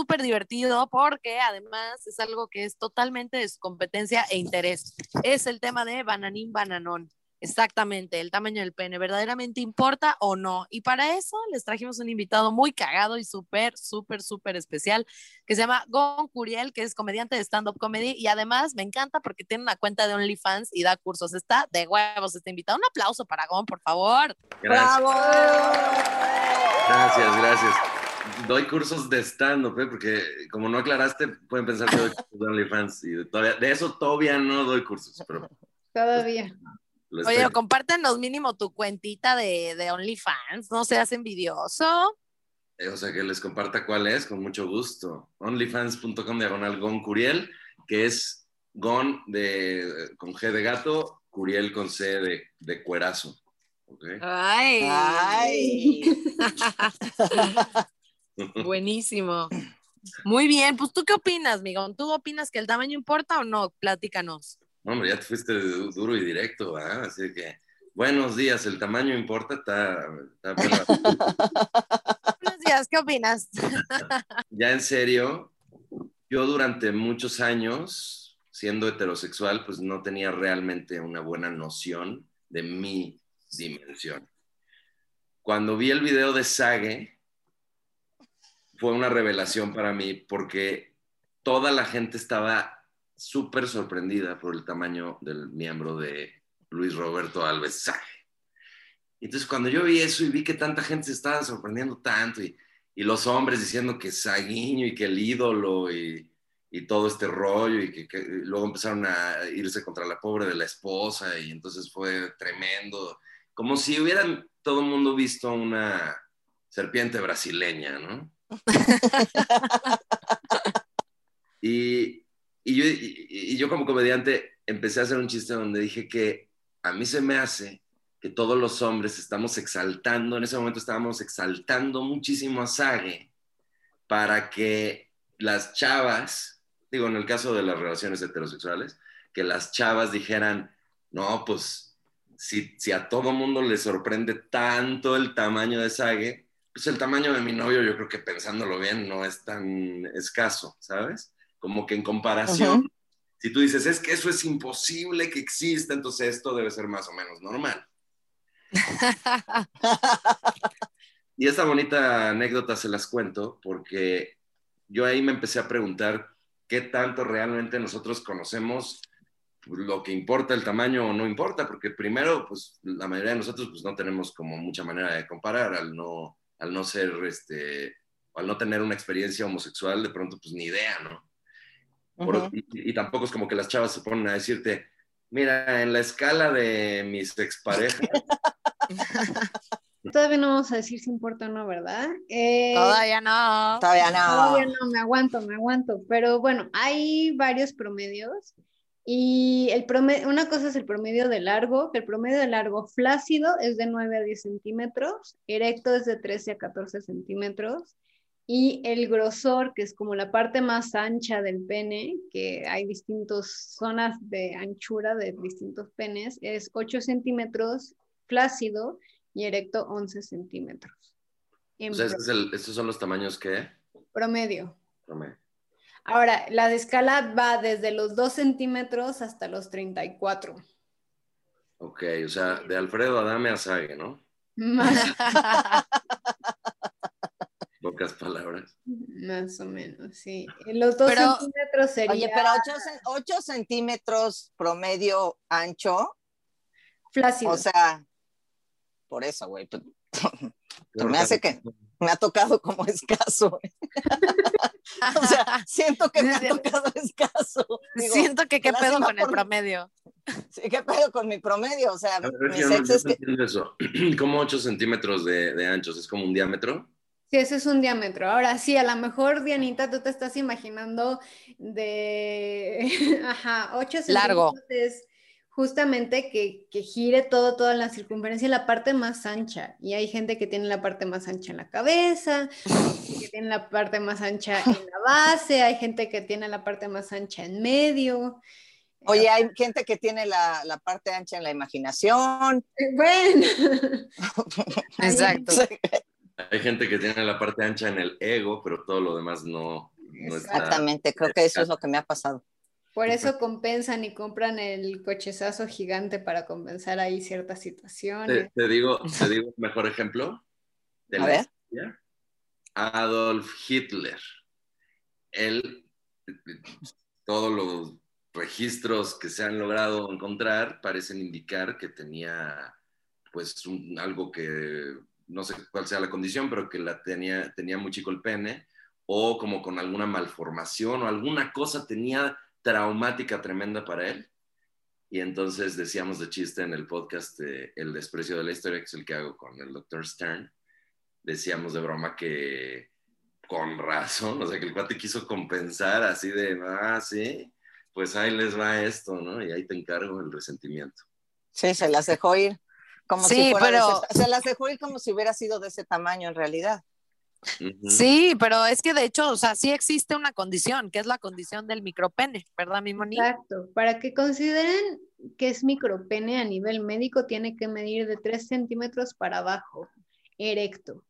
súper divertido porque además es algo que es totalmente de su competencia e interés. Es el tema de bananín bananón. Exactamente, el tamaño del pene, ¿verdaderamente importa o no? Y para eso les trajimos un invitado muy cagado y súper, súper, súper especial que se llama Gon Curiel, que es comediante de stand-up comedy y además me encanta porque tiene una cuenta de OnlyFans y da cursos. Está de huevos este invitado. Un aplauso para Gon, por favor. Gracias. ¡Bravo! Gracias, gracias. Doy cursos de stand-up, ¿eh? porque como no aclaraste, pueden pensar que doy cursos de OnlyFans. Y todavía, de eso todavía no doy cursos, pero Todavía. lo Oye, compártenos mínimo tu cuentita de, de OnlyFans, no seas envidioso. eh, o sea, que les comparta cuál es, con mucho gusto. Onlyfans.com diagonal Gon Curiel, que es Gon de, con G de gato, Curiel con C de, de cuerazo. ¿ok? Ay, Ay. buenísimo. Muy bien, pues tú qué opinas, Migón? ¿Tú opinas que el tamaño importa o no? Platícanos. Hombre, ya te fuiste du- duro y directo. Así que, buenos días, el tamaño importa, está. Buenos días, ¿qué opinas? ya en serio, yo durante muchos años, siendo heterosexual, pues no tenía realmente una buena noción de mi dimensión. Cuando vi el video de Sage, fue una revelación para mí porque toda la gente estaba súper sorprendida por el tamaño del miembro de Luis Roberto Alves Sage. Entonces cuando yo vi eso y vi que tanta gente se estaba sorprendiendo tanto y, y los hombres diciendo que Saguiño y que el ídolo y, y todo este rollo y que, que luego empezaron a irse contra la pobre de la esposa y entonces fue tremendo, como si hubieran todo el mundo visto una serpiente brasileña, ¿no? y, y yo, como comediante empecé a hacer un chiste donde dije que a mí se me hace que todos los hombres estamos exaltando, en ese momento estábamos exaltando muchísimo a Sage para que las chavas, digo, en el caso de las relaciones heterosexuales, que las chavas dijeran, no, pues si, si a todo mundo le sorprende tanto el tamaño de Sage, pues el tamaño de mi novio yo creo que pensándolo bien no es tan escaso, ¿sabes? Como que en comparación, si tú dices, es que eso es imposible que exista, entonces esto debe ser más o menos normal. Y esta bonita anécdota se las cuento porque yo ahí me empecé a preguntar qué tanto realmente nosotros conocemos lo que importa el tamaño o no importa, porque primero, pues la mayoría de nosotros pues no tenemos como mucha manera de comparar al no, al no ser, este, al no tener una experiencia homosexual, de pronto pues ni idea, ¿no? Por- y, y tampoco es como que las chavas se ponen a decirte, mira, en la escala de mis exparejas, Todavía no vamos a decir si importa o no, ¿verdad? Eh, Todavía no. Todavía todavía no. no, me aguanto, me aguanto. Pero bueno, hay varios promedios. Y el promedio, una cosa es el promedio de largo, que el promedio de largo flácido es de 9 a 10 centímetros, erecto es de 13 a 14 centímetros, y el grosor, que es como la parte más ancha del pene, que hay distintas zonas de anchura de distintos penes, es 8 centímetros flácido y erecto 11 centímetros. En o sea, este es el- estos son los tamaños que... promedio. Promedio. Ahora, la escala va desde los 2 centímetros hasta los 34. Ok, o sea, de Alfredo Adame a Sage, ¿no? Más, Pocas palabras. más o menos, sí. Los 2 Pero- centímetros sería Oye, pero 8, centímetros promedio ancho, flácido. o sea, por eso, güey. pues, Se me hace que me ha tocado como escaso. o sea, siento que me ha tocado escaso. Digo, Siento que qué pedo con el promedio. sí, ¿Qué pedo con mi promedio? O sea, A ver, mis yo no, yo exes no que... entiendo eso. ¿Cómo 8 centímetros de, de anchos? ¿Es como un diámetro? Sí, ese es un diámetro. Ahora sí, a lo mejor, Dianita, tú te estás imaginando de, ajá, 8 Largo. centímetros es justamente que, que gire todo, toda la circunferencia, la parte más ancha. Y hay gente que tiene la parte más ancha en la cabeza, que tiene la parte más ancha en la base, hay gente que tiene la parte más ancha en medio. Oye, hay gente que tiene la, la parte ancha en la imaginación. Bueno. Exacto. Hay gente que tiene la parte ancha en el ego, pero todo lo demás no, no está. Exactamente, creo que eso es lo que me ha pasado. Por eso compensan y compran el cochezazo gigante para compensar ahí ciertas situaciones. Te, te digo, te digo un mejor ejemplo. De A la ver. historia. Adolf Hitler. Él, todos los registros que se han logrado encontrar parecen indicar que tenía pues un- algo que no sé cuál sea la condición, pero que la tenía, tenía muy chico el pene, o como con alguna malformación o alguna cosa tenía traumática tremenda para él. Y entonces decíamos de chiste en el podcast de El desprecio de la historia, que es el que hago con el Dr. Stern, decíamos de broma que con razón, o sea, que el cuate quiso compensar así de, ah, sí, pues ahí les va esto, ¿no? Y ahí te encargo el resentimiento. Sí, se las dejó ir. Como Sí, si fuera pero- ese- se las dejó ir como si hubiera sido de ese tamaño en realidad. Sí, pero es que de hecho, o sea, sí existe una condición, que es la condición del micropene, ¿verdad, mi Moni? Exacto. Para que consideren que es micropene a nivel médico, tiene que medir de 3 centímetros para abajo, erecto.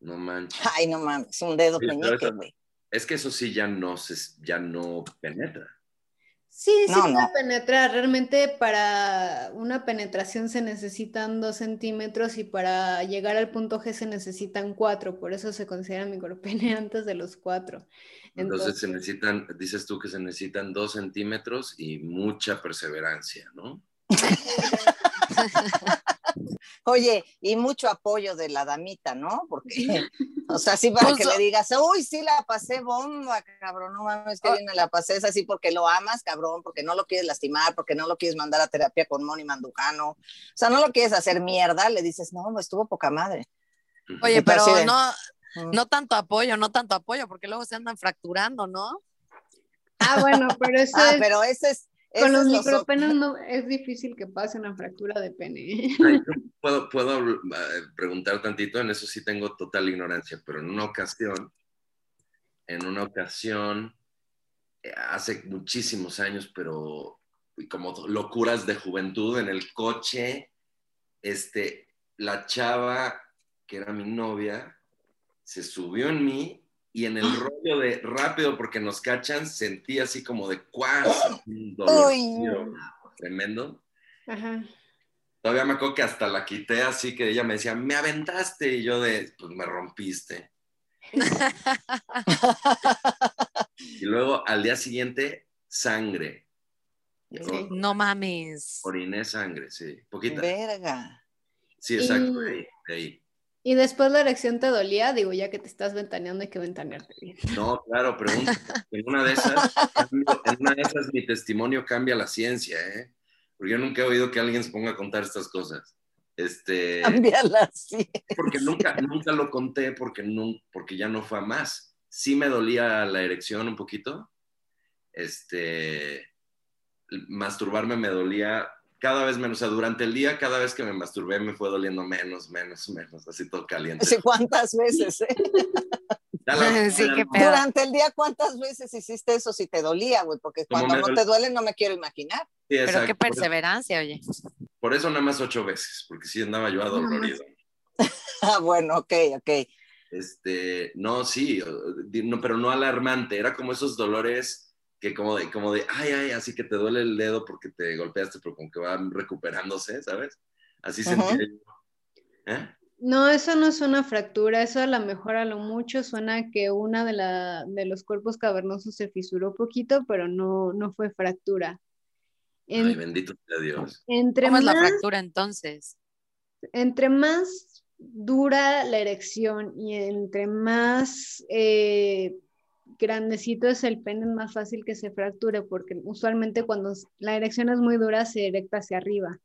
No manches. Ay, no mames, un dedo Sí, peñique, güey. Es que eso sí ya no, se, ya no penetra. Sí, sí No, penetrar. Realmente para una penetración se necesitan 2 centímetros y para llegar al punto G se necesitan 4. Por eso se considera micropene antes de los 4. Entonces se necesitan, dices tú que se necesitan dos centímetros y mucha perseverancia, ¿no? Oye, y mucho apoyo de la damita, ¿no? Porque, o sea, sí para Pues, que le digas, uy, sí la pasé bomba, cabrón, no mames, que Ah. bien me la pasé, es así porque lo amas, cabrón, porque no lo quieres lastimar, porque no lo quieres mandar a terapia con Moni Mandujano, o sea, no lo quieres hacer mierda, le dices, no, estuvo poca madre. Oye, tú pero de- no, no tanto apoyo, no tanto apoyo, porque luego se andan fracturando, ¿no? Ah, bueno, pero eso Ah, es, pero ese es... con los micropenes no, es difícil que pase una fractura de pene. Ay, yo puedo, puedo eh, preguntar tantito, en eso sí tengo total ignorancia, pero en una ocasión, en una ocasión, eh, hace muchísimos años, pero como locuras de juventud, en el coche, este, la chava que era mi novia se subió en mí y en el rollo de rápido porque nos cachan, sentí así como de cuás, un dolor tremendo. Ajá. Todavía me acuerdo que hasta la quité así que ella me decía, me aventaste y yo de, pues me rompiste. y luego al día siguiente, sangre. Sí. No mames. Oriné sangre, sí, poquita. Verga. Sí, exacto, Y- ahí, de ahí. Y después la erección te dolía, digo, ya que te estás ventaneando, hay que ventanearte bien. No, claro, pregunta. En una de esas, en una de esas mi testimonio cambia la ciencia, ¿eh? Porque yo nunca he oído que alguien se ponga a contar estas cosas. Este, Cámbiala así. porque nunca, nunca lo conté porque, no, porque ya no fue a más. Sí me dolía la erección un poquito. Este, masturbarme me dolía cada vez menos. O sea, durante el día, cada vez que me masturbé me fue doliendo menos, menos, menos, así todo caliente. Sí, ¿Cuántas veces? eh? La- Sí. Durante el día, ¿cuántas veces hiciste eso si te dolía, güey? Porque cuando no te duele, no me quiero imaginar. Sí, Pero qué perseverancia, oye. Por eso nada más ocho veces, porque sí andaba yo adolorido. Ah, bueno, ok, ok. Este, no, sí, no, pero no alarmante, era como esos dolores que como de, como de, ay, ay, así que te duele el dedo porque te golpeaste, pero como que van recuperándose, ¿sabes? Así yo. ¿Eh? No, eso no es una fractura, eso a lo mejor a lo mucho suena que una de, la, de los cuerpos cavernosos se fisuró poquito, pero no, no fue fractura. En- Ay, bendito sea Dios. entre, ¿Cómo es la más, fractura entonces? entre más dura la erección y entre más eh, grandecito es el pene, más fácil que se fracture, porque usualmente cuando la erección es muy dura se erecta hacia arriba.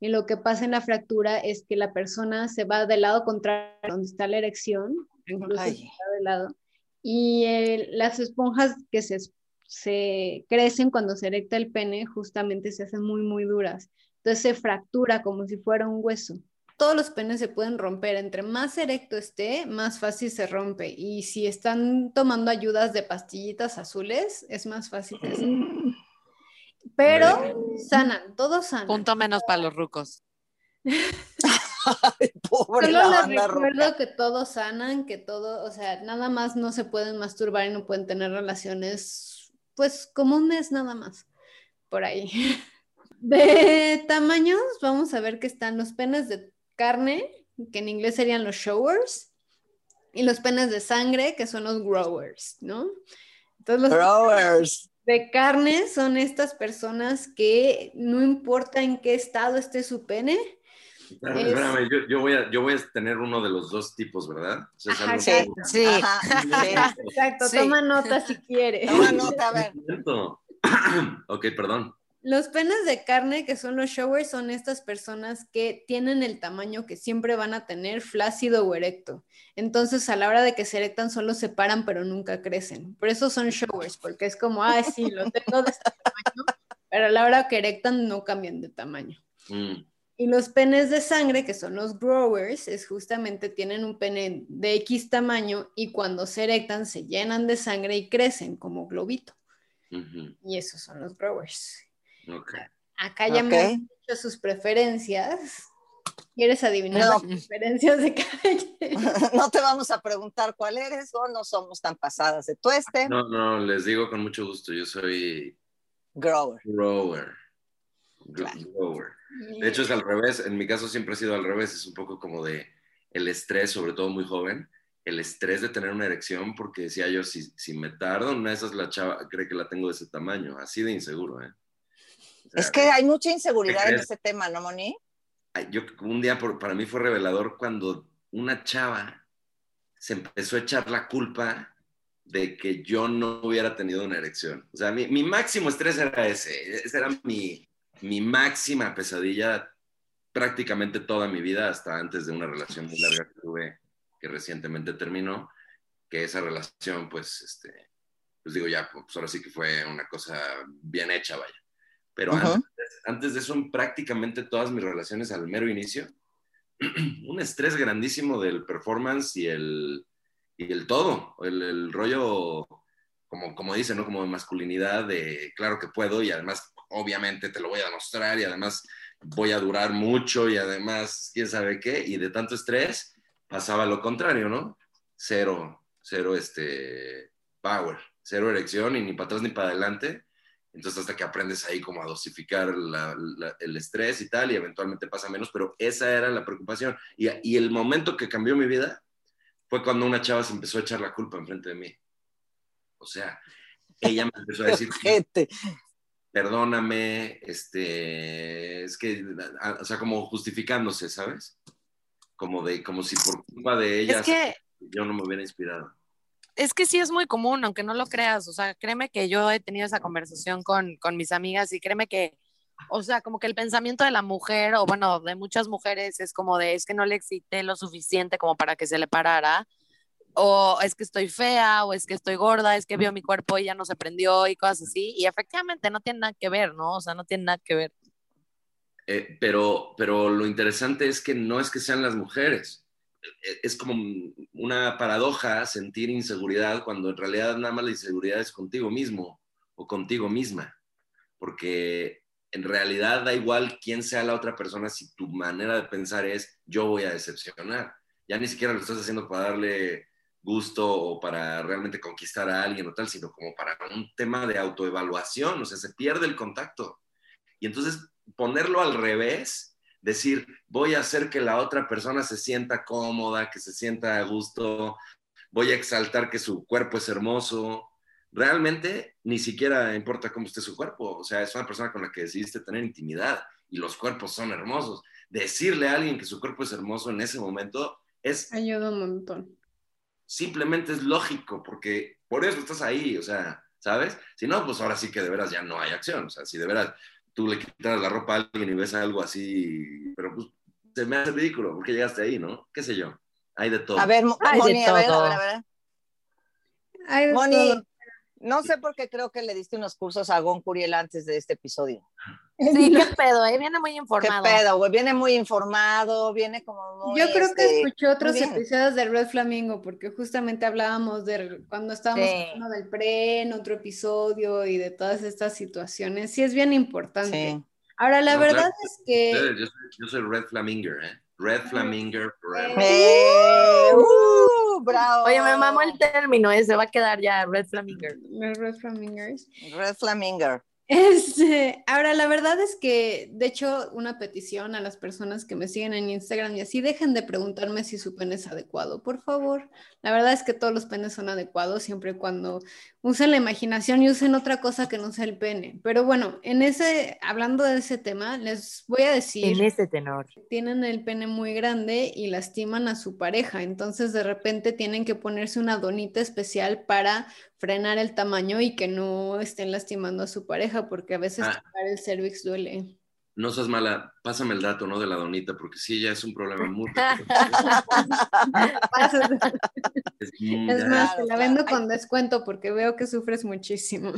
Y lo que pasa en la fractura es que la persona se va del lado contrario donde está la erección, incluso Ay. se va de lado, y el- las esponjas que se, se crecen cuando se erecta el pene justamente se hacen muy, muy duras. Entonces se fractura como si fuera un hueso. Todos los penes se pueden romper. Entre más erecto esté, más fácil se rompe. Y si están tomando ayudas de pastillitas azules, es más fácil Pero sanan, todos sanan. Punto menos para los rucos. Ay, pobre Solo la les recuerdo roca. que todos sanan, que todo, o sea, nada más no se pueden masturbar y no pueden tener relaciones, pues como un mes nada más, por ahí. De tamaños, vamos a ver que están los penes de carne, que en inglés serían los showers, y los penes de sangre, que son los growers, ¿no? Entonces, los Growers. de carne son estas personas que no importa en qué estado esté su pene, Espérame, Es- espérame, yo, yo voy a, yo voy a tener uno de los dos tipos, ¿verdad? O sea, Ajá, Sí, exacto. Sí. Ajá, sí. Exacto, Sí. toma nota si quieres. Toma nota, a ver. Ok, perdón. Los penes de carne, que son los showers, son estas personas que tienen el tamaño que siempre van a tener, flácido o erecto. Entonces, a la hora de que se erectan, solo se paran, pero nunca crecen. Por eso son showers, porque es como, ah, sí, lo tengo de este tamaño, pero a la hora que erectan, no cambian de tamaño. Mm, Y los penes de sangre, que son los growers, es justamente tienen un pene de X tamaño y cuando se erectan se llenan de sangre y crecen como globito. Y esos son los growers. Acá ya me han dicho sus preferencias. ¿Quieres adivinar No. las preferencias de calle? No te vamos a preguntar cuál eres o no somos tan pasadas de tueste. No, no, les digo con mucho gusto, yo soy Grower. grower. Claro. grower. De hecho, es al revés. En mi caso siempre ha sido al revés. Es un poco como de el estrés, sobre todo muy joven, el estrés de tener una erección, porque decía yo, si, si me tardo, una de esas la chava cree que la tengo de ese tamaño, así de inseguro, ¿eh? Sea, Es que hay mucha inseguridad en ese tema, ¿no, Moni? Yo un día por- para mí fue revelador cuando una chava se empezó a echar la culpa de que yo no hubiera tenido una erección. O sea, mi, mi máximo estrés era ese. Esa era mi, mi máxima pesadilla prácticamente toda mi vida, hasta antes de una relación muy larga que tuve, que recientemente terminó, que esa relación, pues, este, pues digo ya, pues ahora sí que fue una cosa bien hecha, vaya. Pero Ujú. antes, antes de eso, en prácticamente todas mis relaciones al mero inicio, un estrés grandísimo del performance y el, y el todo, el, el rollo, como, como dicen, ¿no? Como de masculinidad, de claro que puedo y además, obviamente, te lo voy a demostrar y además voy a durar mucho y además, quién sabe qué, y de tanto estrés pasaba lo contrario, ¿no? Cero, cero este, power, cero erección y ni para atrás ni para adelante. Entonces hasta que aprendes ahí como a dosificar la- la- el estrés y tal, y eventualmente pasa menos, pero esa era la preocupación. Y, y el momento que cambió mi vida fue cuando una chava se empezó a echar la culpa enfrente de mí. O sea, ella me empezó a decir, Ojete. perdóname, este, es que, o sea, como justificándose, ¿sabes? Como de, como si por culpa de ella Es que, yo no me hubiera inspirado. Es que sí es muy común, aunque no lo creas. O sea, créeme que yo he tenido esa conversación con, con mis amigas y créeme que, o sea, como que el pensamiento de la mujer, o bueno, de muchas mujeres es como de, es que no le excité lo suficiente como para que se le parara. O es que estoy fea, o es que estoy gorda, es que vio mi cuerpo y ya no se prendió y cosas así. Y efectivamente no tiene nada que ver, ¿no? O sea, no tiene nada que ver. Eh, pero, pero lo interesante es que no es que sean las mujeres. Eh, Es como una paradoja sentir inseguridad cuando en realidad nada más la inseguridad es contigo mismo o contigo misma. Porque en realidad da igual quién sea la otra persona si tu manera de pensar es yo voy a decepcionar. Ya ni siquiera lo estás haciendo para darle gusto o para realmente conquistar a alguien o tal, sino como para un tema de autoevaluación, o sea, se pierde el contacto. Y entonces ponerlo al revés, decir, voy a hacer que la otra persona se sienta cómoda, que se sienta a gusto, voy a exaltar que su cuerpo es hermoso. Realmente ni siquiera importa cómo esté su cuerpo, o sea, es una persona con la que decidiste tener intimidad y los cuerpos son hermosos. Decirle a alguien que su cuerpo es hermoso en ese momento es Ayuda un montón. simplemente es lógico, porque por eso estás ahí, o sea, ¿sabes? Si no, pues ahora sí que de veras ya no hay acción, o sea, si de veras tú le quitas la ropa a alguien y ves algo así, pero pues se me hace ridículo, porque llegaste ahí, ¿no? ¿Qué sé yo? Hay de todo. A ver, de Moni, a ver, a todo. ver, a ver. Hay de Moni, todo. No sé por qué creo que le diste unos cursos a Gon Curiel antes de este episodio. Sí, qué pedo, ¿eh? Viene muy informado. Qué pedo, güey. Viene muy informado, viene como muy. Yo creo que este, escuché otros episodios de Red Flamingo, porque justamente hablábamos de cuando estábamos Sí. hablando del pre, en otro episodio y de todas estas situaciones. Sí, es bien importante. Sí. Ahora, la No, verdad claro. es que. Yo, yo soy, yo soy Red Flaminger, ¿eh? Red Flaminger forever. ¡Eh! ¡Uh! ¡Bravo! Oye, me mamó el término, ¿eh? Se va a quedar ya Red Flaminger. Los Red Flamingers. Red Flaminger. Este, ahora, la verdad es que, de hecho, una petición a las personas que me siguen en Instagram y así, dejen de preguntarme si su pene es adecuado, por favor. La verdad es que todos los penes son adecuados siempre y cuando usen la imaginación y usen otra cosa que no sea el pene. Pero bueno, en ese, hablando de ese tema, les voy a decir ese tenor. tienen el pene muy grande y lastiman a su pareja, entonces de repente tienen que ponerse una donita especial para frenar el tamaño y que no estén lastimando a su pareja, porque a veces Ah. tocar el cervix duele. No seas mala, pásame el dato, ¿no? De la donita, porque sí, ya es un problema muy... es muy- Es más, te la vendo con descuento porque veo que sufres muchísimo.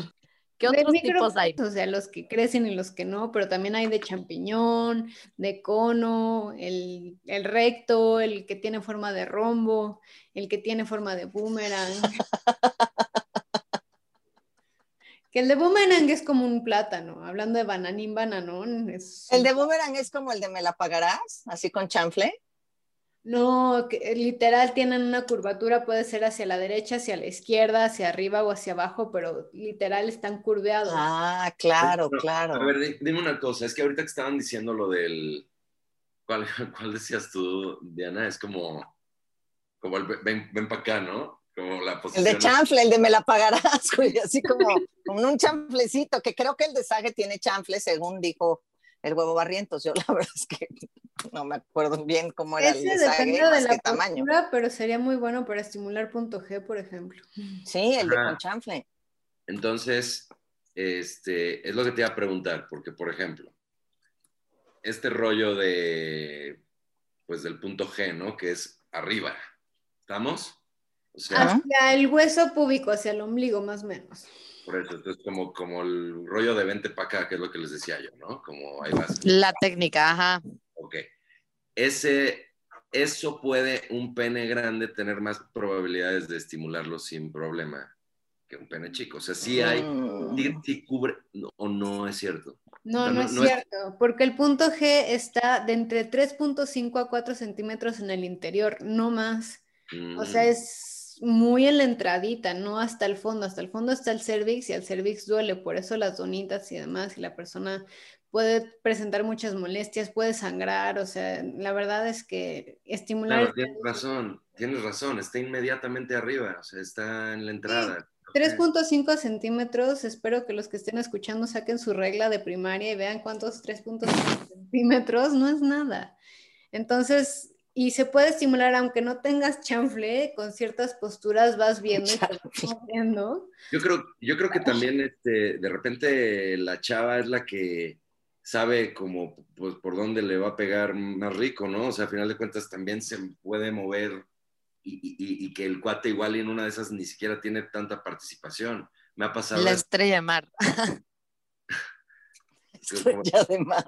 ¿Qué De otros micro- tipos hay? O sea, los que crecen y los que no, pero también hay de champiñón, de cono, el, el recto, el que tiene forma de rombo, el que tiene forma de boomerang. que el de boomerang es como un plátano, hablando de bananín, bananón. Es El de Boomerang es como el de Me la pagarás, así con chanfle. No, que literal tienen una curvatura, puede ser hacia la derecha, hacia la izquierda, hacia arriba o hacia abajo, pero literal están curveados. Ah, claro, Pero, claro. A ver, di- dime una cosa, es que ahorita que estaban diciendo lo del... ¿Cuál, cuál decías tú, Diana? Es como... Como el ven, ven para acá, ¿no? Como la El posición... de chanfle, el de me la pagarás, güey, así como con un chanflecito, que creo que el de Sage tiene chanfle, según dijo el huevo barrientos. Yo la verdad es que no me acuerdo bien cómo era el Ese de Sage, depende de más la que tamaño. postura, pero sería muy bueno para estimular punto G, por ejemplo. Sí, el de con chanfle. Entonces, este, es lo que te iba a preguntar, porque, por ejemplo, este rollo de, pues, del punto G, ¿no? Que es arriba. ¿Estamos? O sea, Ajá. Hacia el hueso púbico, hacia el ombligo, más o menos. por eso, entonces como, como el rollo de vente para acá, que es lo que les decía yo, ¿no? Como ahí vas. La técnica, ajá. Ok. Ese, eso puede un pene grande tener más probabilidades de estimularlo sin problema que un pene chico. O sea, sí hay, sí, sí cubre, no, o no es cierto. No, No, no, no, es no es- cierto, porque el punto G está de entre 3.5 a 4 centímetros en el interior, no más. O sea, Mm. es muy en la entradita, no hasta el fondo. Hasta el fondo está el cervix y el cervix duele, por eso las donitas y demás, y la persona puede presentar muchas molestias, puede sangrar, o sea, la verdad es que estimular... Claro, tienes razón, tienes razón, está inmediatamente arriba, o sea, está en la entrada. 3.5 centímetros, espero que los que estén escuchando saquen su regla de primaria y vean cuántos 3.5 centímetros, no es nada. Entonces, y se puede estimular aunque no tengas chanfle, con ciertas posturas vas viendo y te vas moviendo. Yo creo, yo creo que también este, de repente la chava es la que sabe como pues por dónde le va a pegar más rico, ¿no? O sea, a final de cuentas también se puede mover y, y- y que el cuate igual y en una de esas ni siquiera tiene tanta participación. Me ha pasado, La estrella de mar. Estrella de mar.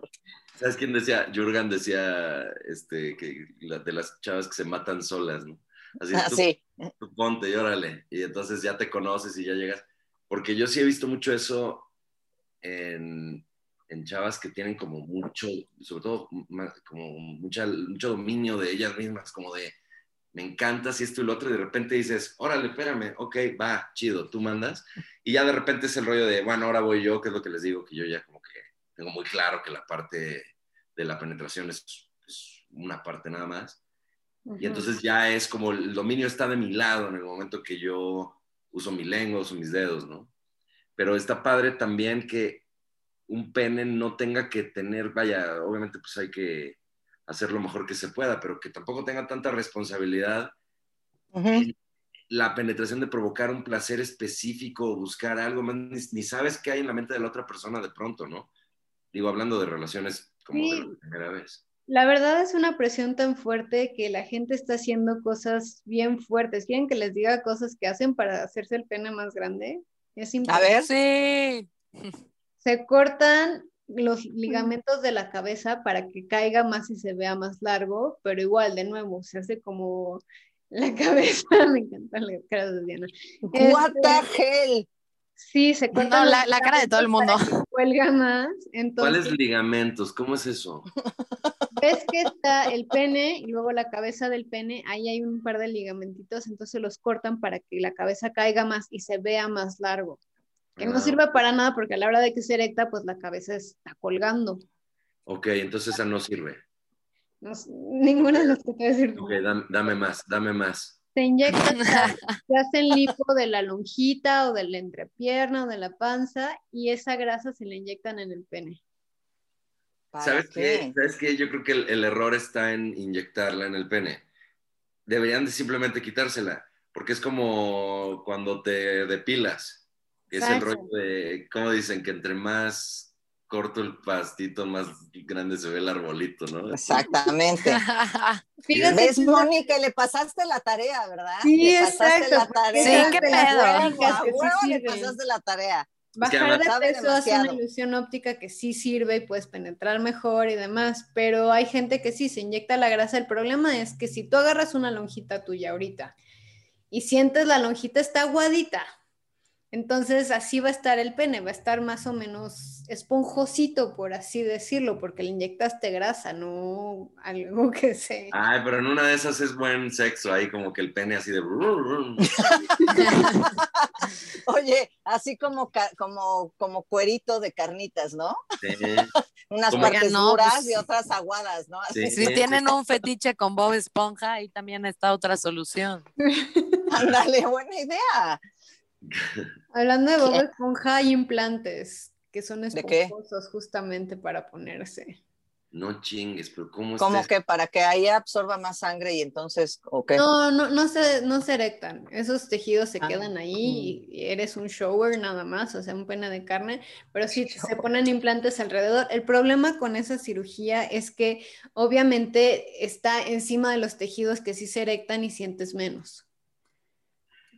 ¿Sabes quién decía? Jurgen decía este, que la- de las chavas que se matan solas, ¿no? Así, Ah, tú- sí. tú ponte y órale. Y entonces ya te conoces y ya llegas. Porque yo sí he visto mucho eso en, en chavas que tienen como mucho, sobre todo como mucha, mucho dominio de ellas mismas, como de me encanta si esto y lo otro, y de repente dices, órale, espérame, ok, va, chido, tú mandas. Y ya de repente es el rollo de, bueno, ahora voy yo, que es lo que les digo, que yo ya como que tengo muy claro que la parte de la penetración es, es una parte nada más. Y entonces ya es como el dominio está de mi lado en el momento que yo uso mi lengua, uso mis dedos, ¿no? Pero está padre también que un pene no tenga que tener, vaya, obviamente pues hay que hacer lo mejor que se pueda, pero que tampoco tenga tanta responsabilidad la penetración de provocar un placer específico o buscar algo más, ni, ni sabes qué hay en la mente de la otra persona de pronto, ¿no? Digo, hablando de relaciones como de Sí. la primera vez. La verdad es una presión tan fuerte que la gente está haciendo cosas bien fuertes. ¿Quieren que les diga cosas que hacen para hacerse el pene más grande? Es A ver, Sí. Se cortan los ligamentos de la cabeza para que caiga más y se vea más largo, pero igual, de nuevo, se hace como la cabeza. Me encanta la cara de Diana. what Este, the hell? Sí, se cortan. No, la, la cara de todo el mundo. Cuelga más. Entonces, ¿Cuáles ligamentos? ¿Cómo es eso? ves que está el pene y luego la cabeza del pene, ahí hay un par de ligamentitos, entonces los cortan para que la cabeza caiga más y se vea más largo. Que no Ah, sirve para nada porque a la hora de que se erecta, pues la cabeza está colgando. Ok, entonces esa no sirve. No ninguna de las que te voy a decir. Ok, dame, dame más, dame más. Se inyectan, se hacen lipo de la lonjita o de la entrepierna o de la panza y esa grasa se le inyectan en el pene. ¿Para ¿Sabes qué? qué? ¿Sabes qué? Yo creo que el, el error está en inyectarla en el pene. Deberían de simplemente quitársela, porque es como cuando te depilas. Es el rollo de, ¿cómo dicen? Que entre más corto el pastito, más grande se ve el arbolito, ¿no? Exactamente. Fíjate ¿Ves, que- Mónica? Le pasaste la tarea, ¿verdad? Sí, le pasaste exacto, la tarea. Sí, qué de las pedo. A sí le pasaste la tarea. Bajar de peso hace una ilusión óptica que sí sirve y puedes penetrar mejor y demás, pero hay gente que sí se inyecta la grasa. El problema es que si tú agarras una lonjita tuya ahorita y sientes la lonjita está aguadita, entonces así va a estar el pene, va a estar más o menos esponjosito, por así decirlo, porque le inyectaste grasa, no algo que se... Ay, pero en una de esas es buen sexo, ahí como que el pene así de... Oye, así como, como, como cuerito de carnitas, ¿no? Sí. Unas Como- partes no, duras pues- y otras aguadas, ¿no? Sí. Si tienen un fetiche con Bob Esponja, ahí también está otra solución. Ándale, buena idea. Hablando de Bob. Esponja, hay implantes que son esponjosos justamente para ponerse. No chingues, pero ¿cómo Como que para que ahí absorba más sangre y entonces, ¿o qué? No, no, no se, no se erectan. Esos tejidos se Ah. quedan ahí y eres un shower nada más, o sea, un pene de carne, pero sí se ponen implantes alrededor. El problema con esa cirugía es que obviamente está encima de los tejidos que sí se erectan y sientes menos.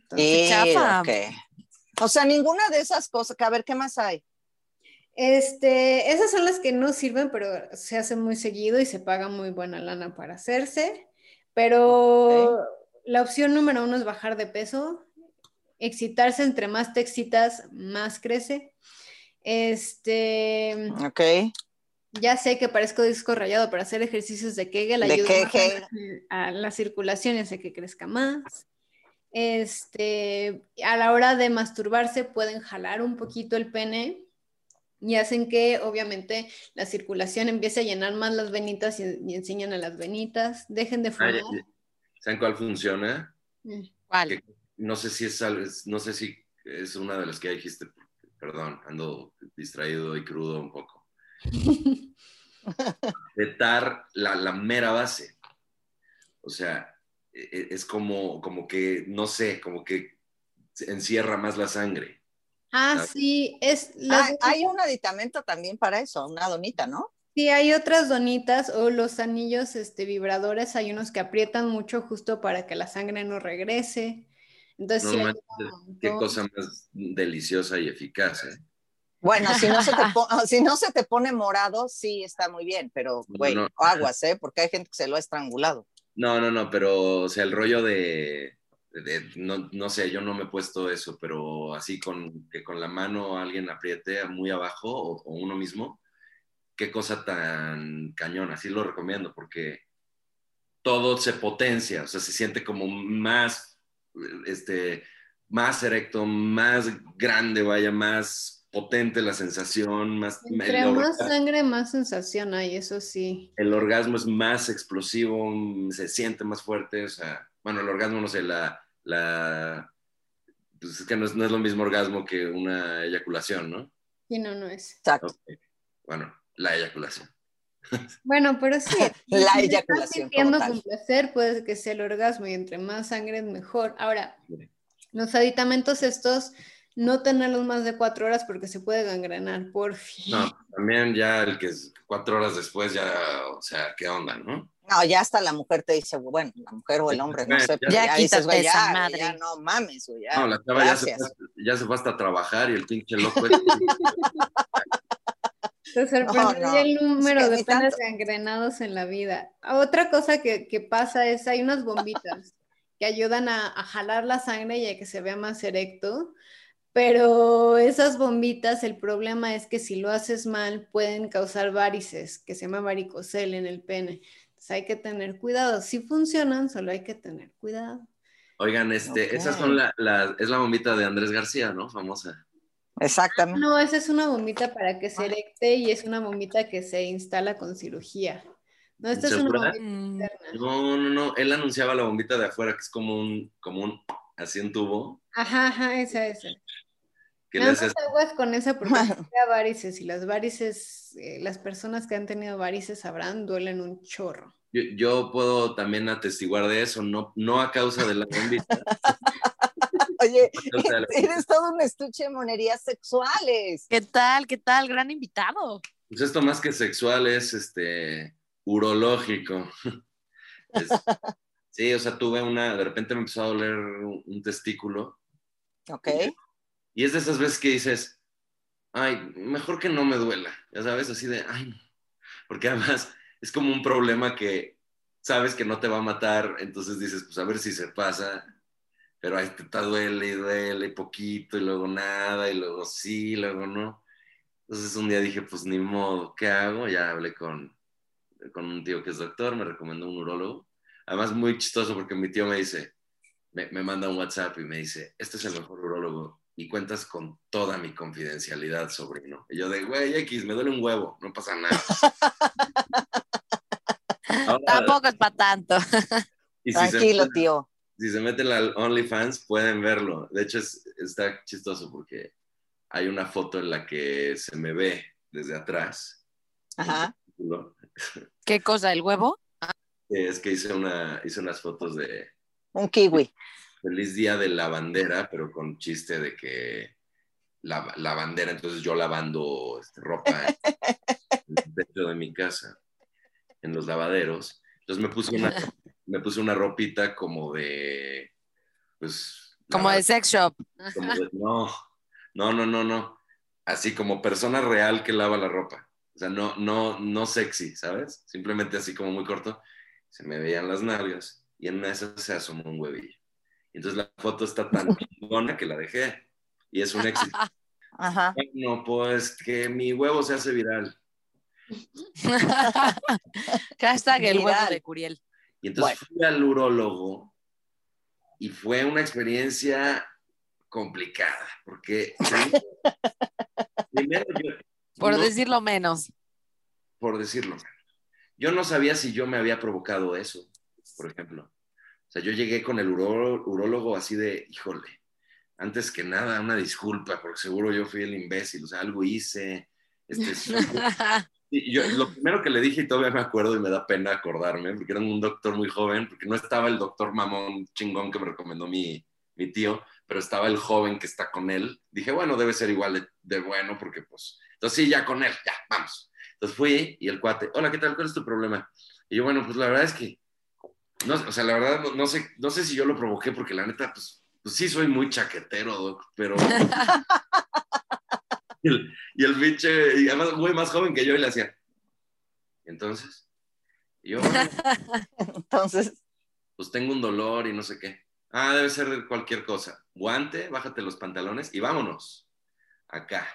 Entonces, Eh, chafa. O sea, ninguna de esas cosas. que A ver, ¿qué más hay? Este, esas son las que no sirven, pero se hacen muy seguido y se paga muy buena lana para hacerse. Pero la opción número uno es bajar de peso. Excitarse, entre más te excitas, más crece. Este, Ok. ya sé que parezco disco rayado, pero hacer ejercicios de Kegel ayuda a, a la circulación y hace que crezca más. Este, a la hora de masturbarse pueden jalar un poquito el pene y hacen que obviamente la circulación empiece a llenar más las venitas y, y enseñan a las venitas. Dejen de fumar. ¿Saben cuál funciona? Mm. ¿Cuál? Que- No sé si es, al- es- no sé si es una de las que dijiste, perdón, ando distraído y crudo un poco. Vetar la, la mera base. O sea, es como, como que, no sé, como que encierra más la sangre. Ah, sí, es las- Ah, hay un aditamento también para eso, una donita, ¿no? Sí, hay otras donitas o los anillos este, vibradores, hay unos que aprietan mucho justo para que la sangre no regrese. Entonces, No sí, Qué cosa más deliciosa y eficaz. ¿eh? Bueno, si no, se te si no se te pone morado, sí está muy bien, pero, No, güey, no. aguas, ¿eh? Porque hay gente que se lo ha estrangulado. No, no, no, pero, o sea, el rollo de, no, no sé, yo no me he puesto eso, pero así con que con la mano alguien apriete muy abajo o, uno mismo, qué cosa tan cañona, así lo recomiendo, porque todo se potencia, o sea, se siente como más, este, más erecto, más grande, vaya, más potente la sensación, más... Entre más sangre, más sensación hay, eso sí. el orgasmo es más explosivo, mm, se siente más fuerte, o sea, bueno, el orgasmo, no sé, la, la, pues es que no es, no es lo mismo orgasmo que una eyaculación, ¿no? Y no, no es. Exacto. Ok. Bueno, la eyaculación. Bueno, pero sí. La si eyaculación Estás sintiendo como tal. con placer, puede que sea el orgasmo y entre más sangre es mejor. Ahora, Sí. los aditamentos estos no tenerlos más de cuatro horas porque se puede gangrenar, por fin. No, también ya el que es cuatro horas después ya, o sea, ¿qué onda, no? No, ya hasta la mujer te dice, bueno, la mujer o el hombre, no sé, Ya ya, quítate dices, güey, esa ya, madre. ya no mames, güey, ya. No, la chava ya se, fue, ya se fue hasta a trabajar y el pinche loco. este- Te sorprendería no, el número es que de tanto. gangrenados en la vida. Otra cosa que, que pasa es, hay unas bombitas que ayudan a, a jalar la sangre y a que se vea más erecto, pero esas bombitas, el problema es que si lo haces mal pueden causar varices, que se llama varicocele en el pene. Entonces hay que tener cuidado. Si funcionan, solo hay que tener cuidado. Oigan, este, Ok. esas son la, la- es la bombita de Andrés García, ¿no? Famosa. Exactamente. No, esa es una bombita para que se erecte y es una bombita que se instala con cirugía. No, esta es una bombita Mm, interna. No, no, no. Él anunciaba la bombita de afuera, que es como un, como un, así en tubo, Ajá, ajá, esa, esa. Que le Nada haces. más aguas con esa porque varices y las varices, eh, las personas que han tenido varices sabrán, duelen un chorro. Yo, yo puedo también atestiguar de eso, no, no a causa de la bombita. Oye, la eres todo un estuche de monerías sexuales. ¿Qué tal? ¿Qué tal? Gran invitado. Pues esto más que sexual es este urológico. Es- sí, o sea, tuve una, de repente me empezó a doler un, un testículo Ok. Y es de esas veces que dices, ay, mejor que no me duela, ya sabes, así de, ay, no. porque además es como un problema que sabes que no te va a matar, entonces dices, pues a ver si se pasa, pero ahí te, duele y duele poquito y luego nada y luego sí, y luego no. Entonces un día dije, pues ni modo, ¿qué hago? Ya hablé con, con un tío que es doctor, me recomendó un urólogo. Además, muy chistoso porque mi tío me dice, me, me manda un WhatsApp y me dice, este es el mejor urólogo y cuentas con toda mi confidencialidad, sobrino. Y yo de, güey, X, me duele un huevo, no pasa nada. Ahora, Tampoco es para tanto. y si se Tranquilo, meten- tío. si se meten al OnlyFans pueden verlo. De hecho, es- está chistoso porque hay una foto en la que se me ve desde atrás. Ajá. ¿Qué cosa? ¿El huevo? Es que hice, una, hice unas fotos de Un kiwi. Feliz Día de la Bandera, pero con chiste de que la, la bandera, entonces yo lavando este, ropa techo de mi casa, en los lavaderos. Entonces me puse una, me puse una ropita como de, pues... Como de sex shop. como de- no, no, no, no, no. Así como persona real que lava la ropa. O sea, no, no, no sexy, ¿sabes? Simplemente así como muy corto. Se me veían las nalgas y en una de esas se asomó un huevillo. Entonces la foto está tan chingona que la dejé. Y es un éxito. Ajá. No, pues que mi huevo se hace viral. Hashtag el huevo Viral. de Curiel. Y entonces fui al urólogo y fue una experiencia complicada, porque primero yo- Por no- decirlo menos. por decirlo. Yo no sabía si yo me había provocado eso, por ejemplo. O sea, yo llegué con el uró- urólogo así de, híjole, antes que nada, una disculpa, porque seguro yo fui el imbécil, o sea, algo hice. Este, y yo, lo primero que le dije, y todavía me acuerdo y me da pena acordarme, porque era un doctor muy joven, porque no estaba el doctor mamón chingón que me recomendó mi, mi tío, pero estaba el joven que está con él. Dije, bueno, debe ser igual de, de bueno, porque pues, entonces sí, ya con él, ya, vamos. Entonces fui y el cuate, hola, ¿qué tal? ¿Cuál es tu problema? Y yo, bueno, pues la verdad es que, no, o sea, la verdad no, no sé, no sé si yo lo provoqué, porque la neta, pues, pues sí soy muy chaquetero, doc, pero... y, el, y el pinche, y además muy más joven que yo, y le hacía, entonces, y yo, "Bueno, Entonces, pues tengo un dolor y no sé qué. Ah, debe ser de cualquier cosa. Guante, bájate los pantalones y vámonos. Acá.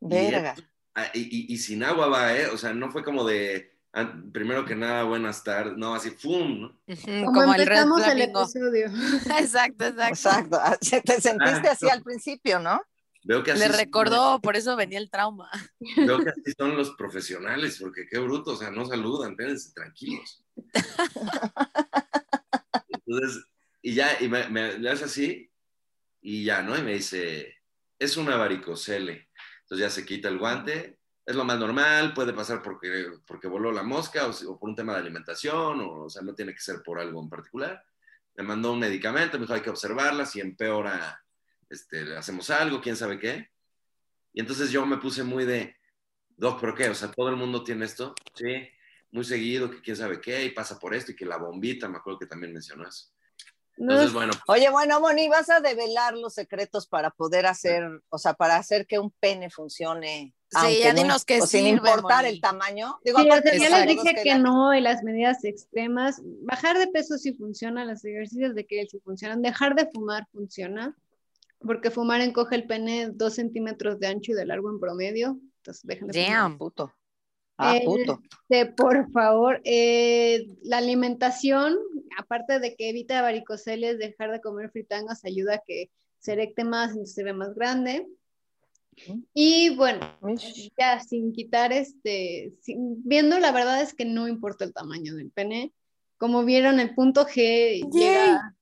verga. Ah, Y, y- y sin agua va, ¿eh? O sea, no fue como de, primero que nada, buenas tardes. No, así, ¡fum! ¿no? Como, Como el red empezamos el episodio. Exacto, exacto. Exacto. Ah, Te sentiste así al principio, ¿no? Veo que así Le son- recordó, por eso venía el trauma. Veo que así son los profesionales, porque qué bruto, o sea, no saludan, quédense tranquilos. Entonces, y ya, y me, me- le hace así, y ya, ¿no? Y me dice, es una varicocele. Entonces ya se quita el guante, es lo más normal, puede pasar porque, porque voló la mosca o, por un tema de alimentación, o, o sea, no tiene que ser por algo en particular. Me mandó un medicamento, me dijo, hay que observarla, si empeora, este, hacemos algo, quién sabe qué. Y entonces yo me puse muy de, Doc, ¿pero qué? O sea, todo el mundo tiene esto, sí, muy seguido, que quién sabe qué, y pasa por esto, y que la bombita, me acuerdo que también mencionó eso. Entonces, bueno. Oye, bueno, Moni, vas a develar los secretos para poder hacer, o sea, para hacer que un pene funcione. Sí, ya dinos que o sin importar el tamaño. Digo, sí, ya les dije que, no, y las medidas extremas. Bajar de peso sí funciona, los ejercicios de que sí funcionan. Dejar de fumar funciona, porque fumar encoge el pene dos centímetros de ancho y de largo en promedio. Entonces, dejen de Damn. Puto. Ah, puto. Este, por favor, eh, la alimentación, aparte de que evita varicoceles, dejar de comer fritangas ayuda a que se erecte más, entonces se ve más grande. Y bueno, ya sin quitar este, viendo la verdad es que no importa el tamaño del pene. Como vieron, el punto G llega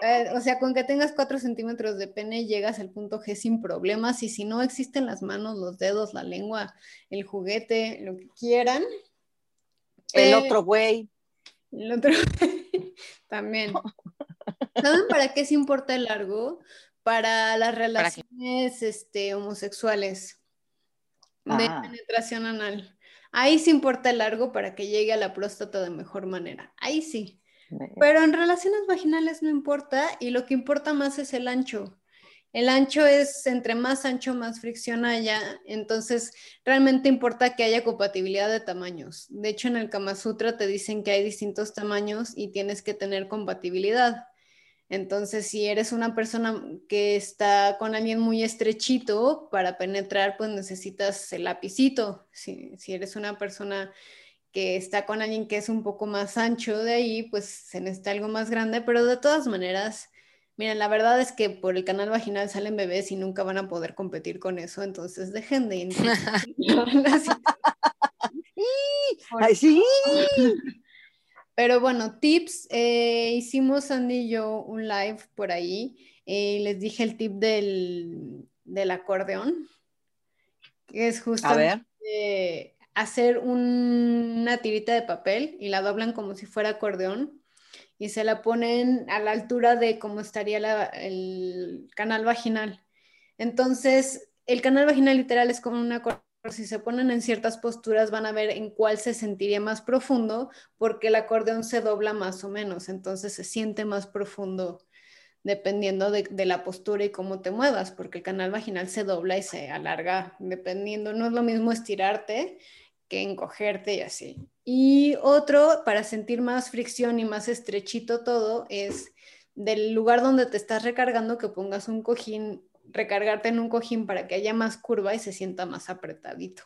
eh, o sea, con que tengas 4 centímetros de pene llegas al punto G sin problemas y si no existen las manos, los dedos, la lengua, el juguete, lo que quieran. El eh, otro güey. El otro también. ¿Saben para qué se importa el largo? Para las relaciones este, homosexuales de ah. penetración anal. Ahí sí importa el largo para que llegue a la próstata de mejor manera. Ahí sí. Pero en relaciones vaginales no importa y lo que importa más es el ancho. El ancho es entre más ancho, más fricción haya. Entonces, realmente importa que haya compatibilidad de tamaños. De hecho, en el Kama Sutra te dicen que hay distintos tamaños y tienes que tener compatibilidad. Entonces, si eres una persona que está con alguien muy estrechito para penetrar, pues necesitas el lapicito. Si, si eres una persona que está con alguien que es un poco más ancho de ahí, pues se necesita algo más grande, pero de todas maneras, miren, la verdad es que por el canal vaginal salen bebés y nunca van a poder competir con eso, entonces dejen de ¡Ay, sí! Pero bueno, tips, eh, hicimos Andy y yo un live por ahí, y les dije el tip del, del acordeón, que es justamente hacer una tirita de papel y la doblan como si fuera acordeón y se la ponen a la altura de cómo estaría el canal vaginal. Entonces, el canal vaginal literal es como una acordeón. Si se ponen en ciertas posturas van a ver en cuál se sentiría más profundo porque el acordeón se dobla más o menos, entonces se siente más profundo dependiendo de, de, la postura y cómo te muevas, porque el canal vaginal se dobla y se alarga dependiendo, no es lo mismo estirarte que encogerte y así. Y otro, para sentir más fricción y más estrechito todo, es del lugar donde te estás recargando que pongas un cojín, recargarte en un cojín para que haya más curva y se sienta más apretadito.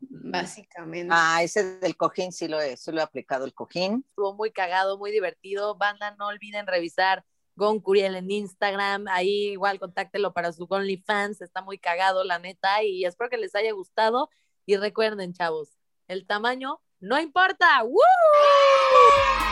Básicamente. Ah, ese del cojín sí lo he, sí lo he aplicado el cojín. Estuvo muy cagado, muy divertido. Banda, no olviden revisar Gon Curiel en Instagram. Ahí igual contáctelo para su OnlyFans. Está muy cagado, la neta. Y espero que les haya gustado. Y recuerden, chavos, el tamaño no importa. ¡Woo!